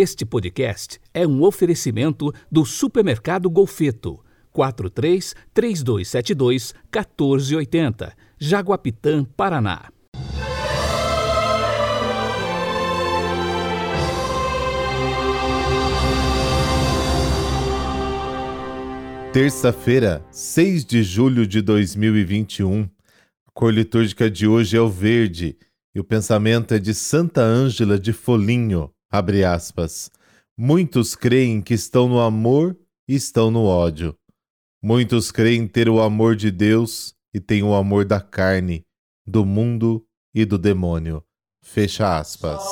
Este podcast é um oferecimento do Supermercado Golfeto. 43 3272 1480, Jaguapitã, Paraná. Terça-feira, 6 de julho de 2021. A cor litúrgica de hoje é o verde e o pensamento é de Santa Ângela de Folinho. Abre aspas. Muitos creem que estão no amor e estão no ódio. Muitos creem ter o amor de Deus e têm o amor da carne, do mundo e do demônio. Fecha aspas.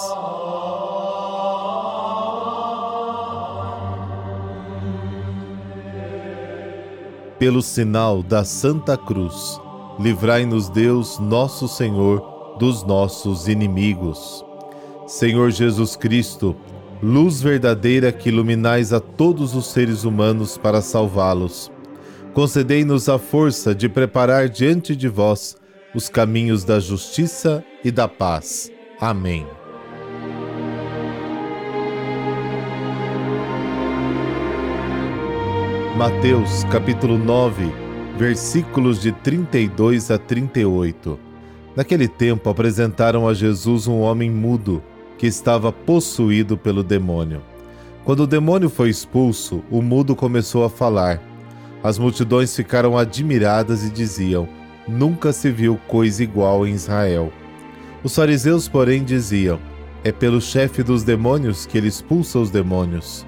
Pelo sinal da Santa Cruz, livrai-nos Deus, nosso Senhor, dos nossos inimigos. Senhor Jesus Cristo, luz verdadeira que iluminais a todos os seres humanos para salvá-los, concedei-nos a força de preparar diante de vós os caminhos da justiça e da paz. Amém. Mateus capítulo 9, versículos de 32 a 38. Naquele tempo apresentaram a Jesus um homem mudo que estava possuído pelo demônio. Quando o demônio foi expulso, o mudo começou a falar. As multidões ficaram admiradas e diziam: Nunca se viu coisa igual em Israel. Os fariseus, porém, diziam: É pelo chefe dos demônios que ele expulsa os demônios.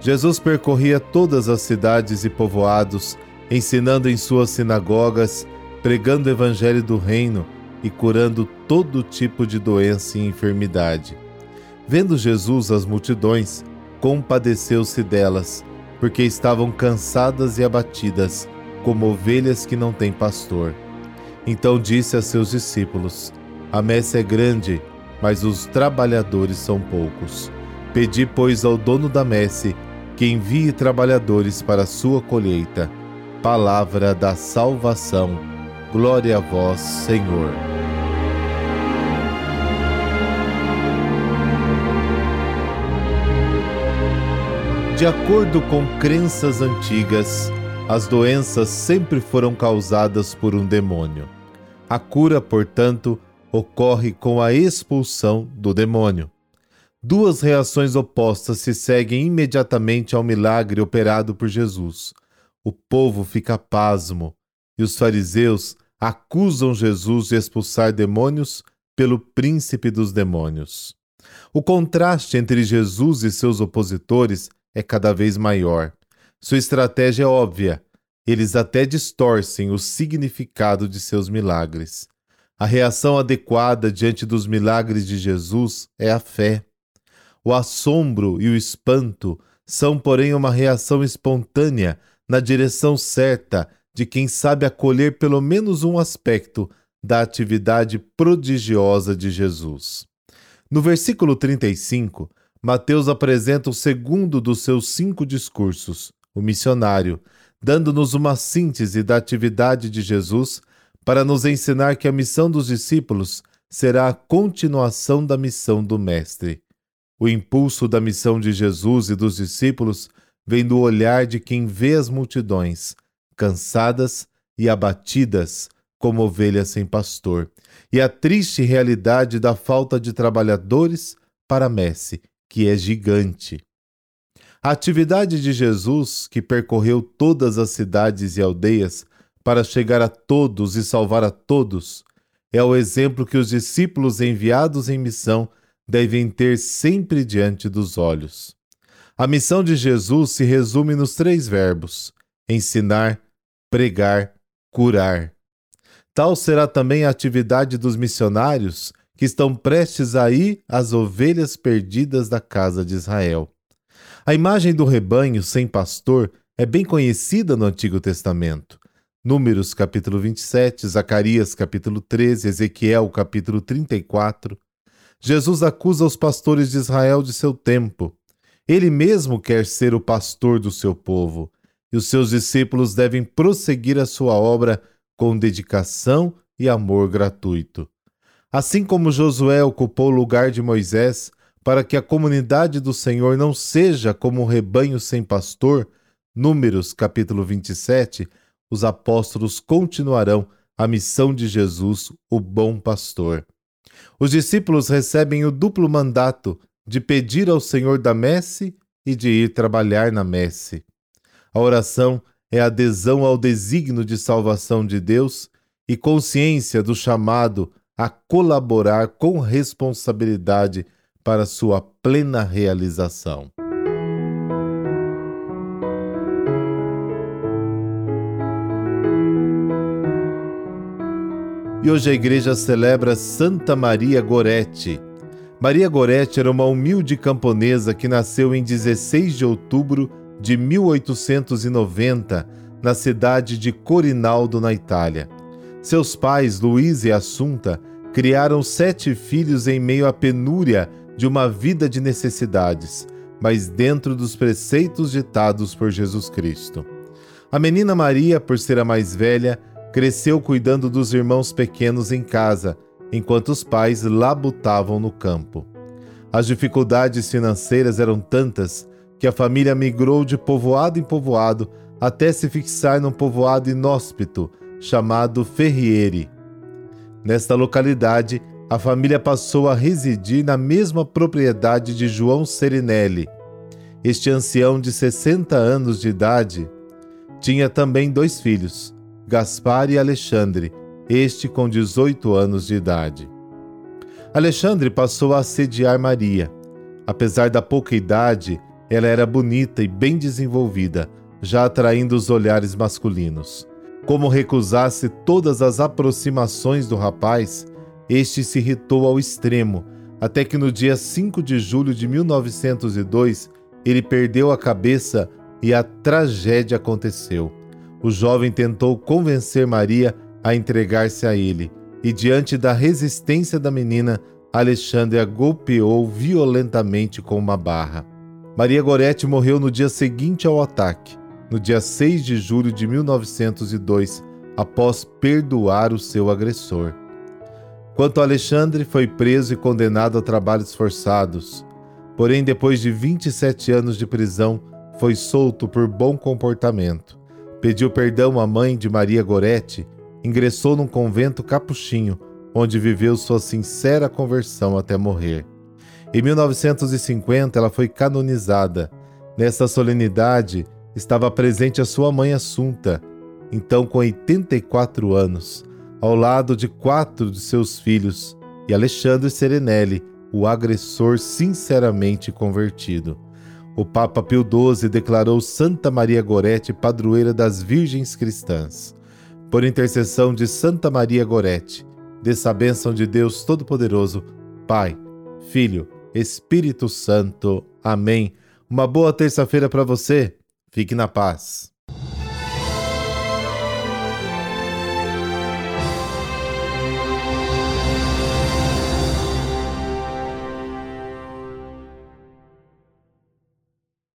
Jesus percorria todas as cidades e povoados, ensinando em suas sinagogas, pregando o evangelho do reino e curando todo tipo de doença e enfermidade. Vendo Jesus as multidões, compadeceu-se delas, porque estavam cansadas e abatidas, como ovelhas que não têm pastor. Então disse a seus discípulos: A messe é grande, mas os trabalhadores são poucos. Pedi, pois, ao dono da messe que envie trabalhadores para a sua colheita. Palavra da salvação. Glória a vós, Senhor. De acordo com crenças antigas, as doenças sempre foram causadas por um demônio. A cura, portanto, ocorre com a expulsão do demônio. Duas reações opostas se seguem imediatamente ao milagre operado por Jesus. O povo fica pasmo e os fariseus acusam Jesus de expulsar demônios pelo príncipe dos demônios. O contraste entre Jesus e seus opositores é cada vez maior. Sua estratégia é óbvia. Eles até distorcem o significado de seus milagres. A reação adequada diante dos milagres de Jesus é a fé. O assombro e o espanto são, porém, uma reação espontânea na direção certa de quem sabe acolher pelo menos um aspecto da atividade prodigiosa de Jesus. No versículo 35, Mateus apresenta o segundo dos seus cinco discursos, o missionário, dando-nos uma síntese da atividade de Jesus para nos ensinar que a missão dos discípulos será a continuação da missão do Mestre. O impulso da missão de Jesus e dos discípulos vem do olhar de quem vê as multidões, cansadas e abatidas como ovelhas sem pastor, e a triste realidade da falta de trabalhadores para a messe que é gigante. A atividade de Jesus, que percorreu todas as cidades e aldeias para chegar a todos e salvar a todos, é o exemplo que os discípulos enviados em missão devem ter sempre diante dos olhos. A missão de Jesus se resume nos três verbos: ensinar, pregar, curar. Tal será também a atividade dos missionários que estão prestes a ir ovelhas perdidas da casa de Israel. A imagem do rebanho sem pastor é bem conhecida no Antigo Testamento. Números capítulo 27, Zacarias capítulo 13, Ezequiel capítulo 34. Jesus acusa os pastores de Israel de seu tempo. Ele mesmo quer ser o pastor do seu povo, e os seus discípulos devem prosseguir a sua obra com dedicação e amor gratuito. Assim como Josué ocupou o lugar de Moisés, para que a comunidade do Senhor não seja como um rebanho sem pastor, Números capítulo 27, os apóstolos continuarão a missão de Jesus, o bom pastor. Os discípulos recebem o duplo mandato de pedir ao Senhor da messe e de ir trabalhar na messe. A oração é adesão ao desígnio de salvação de Deus e consciência do chamado a colaborar com responsabilidade para sua plena realização. E hoje a igreja celebra Santa Maria Goretti. Maria Goretti era uma humilde camponesa que nasceu em 16 de outubro de 1890 na cidade de Corinaldo, na Itália. Seus pais, Luiz e Assunta, criaram sete filhos em meio à penúria de uma vida de necessidades, mas dentro dos preceitos ditados por Jesus Cristo. A menina Maria, por ser a mais velha, cresceu cuidando dos irmãos pequenos em casa, enquanto os pais labutavam no campo. As dificuldades financeiras eram tantas que a família migrou de povoado em povoado até se fixar num povoado inóspito chamado Ferriere. Nesta localidade, a família passou a residir na mesma propriedade de João Serinelli. Este ancião de 60 anos de idade tinha também dois filhos, Gaspar e Alexandre, este com 18 anos de idade. Alexandre passou a assediar Maria. Apesar da pouca idade, ela era bonita e bem desenvolvida, já atraindo os olhares masculinos. Como recusasse todas as aproximações do rapaz, este se irritou ao extremo, até que no dia 5 de julho de 1902 ele perdeu a cabeça e a tragédia aconteceu. O jovem tentou convencer Maria a entregar-se a ele, e diante da resistência da menina, Alexandre a golpeou violentamente com uma barra. Maria Goretti morreu no dia seguinte ao ataque, no dia 6 de julho de 1902, após perdoar o seu agressor. Quanto a Alexandre, foi preso e condenado a trabalhos forçados. Porém, depois de 27 anos de prisão, foi solto por bom comportamento. Pediu perdão à mãe de Maria Goretti, ingressou num convento capuchinho, onde viveu sua sincera conversão até morrer. Em 1950, ela foi canonizada. Nesta solenidade estava presente a sua mãe Assunta, então com 84 anos, ao lado de quatro de seus filhos, e Alexandre Serenelli, o agressor sinceramente convertido. O Papa Pio XII declarou Santa Maria Gorete padroeira das virgens cristãs. Por intercessão de Santa Maria Gorete, dessa bênção de Deus Todo-Poderoso, Pai, Filho Espírito Santo. Amém. Uma boa terça-feira para você. Fique na paz.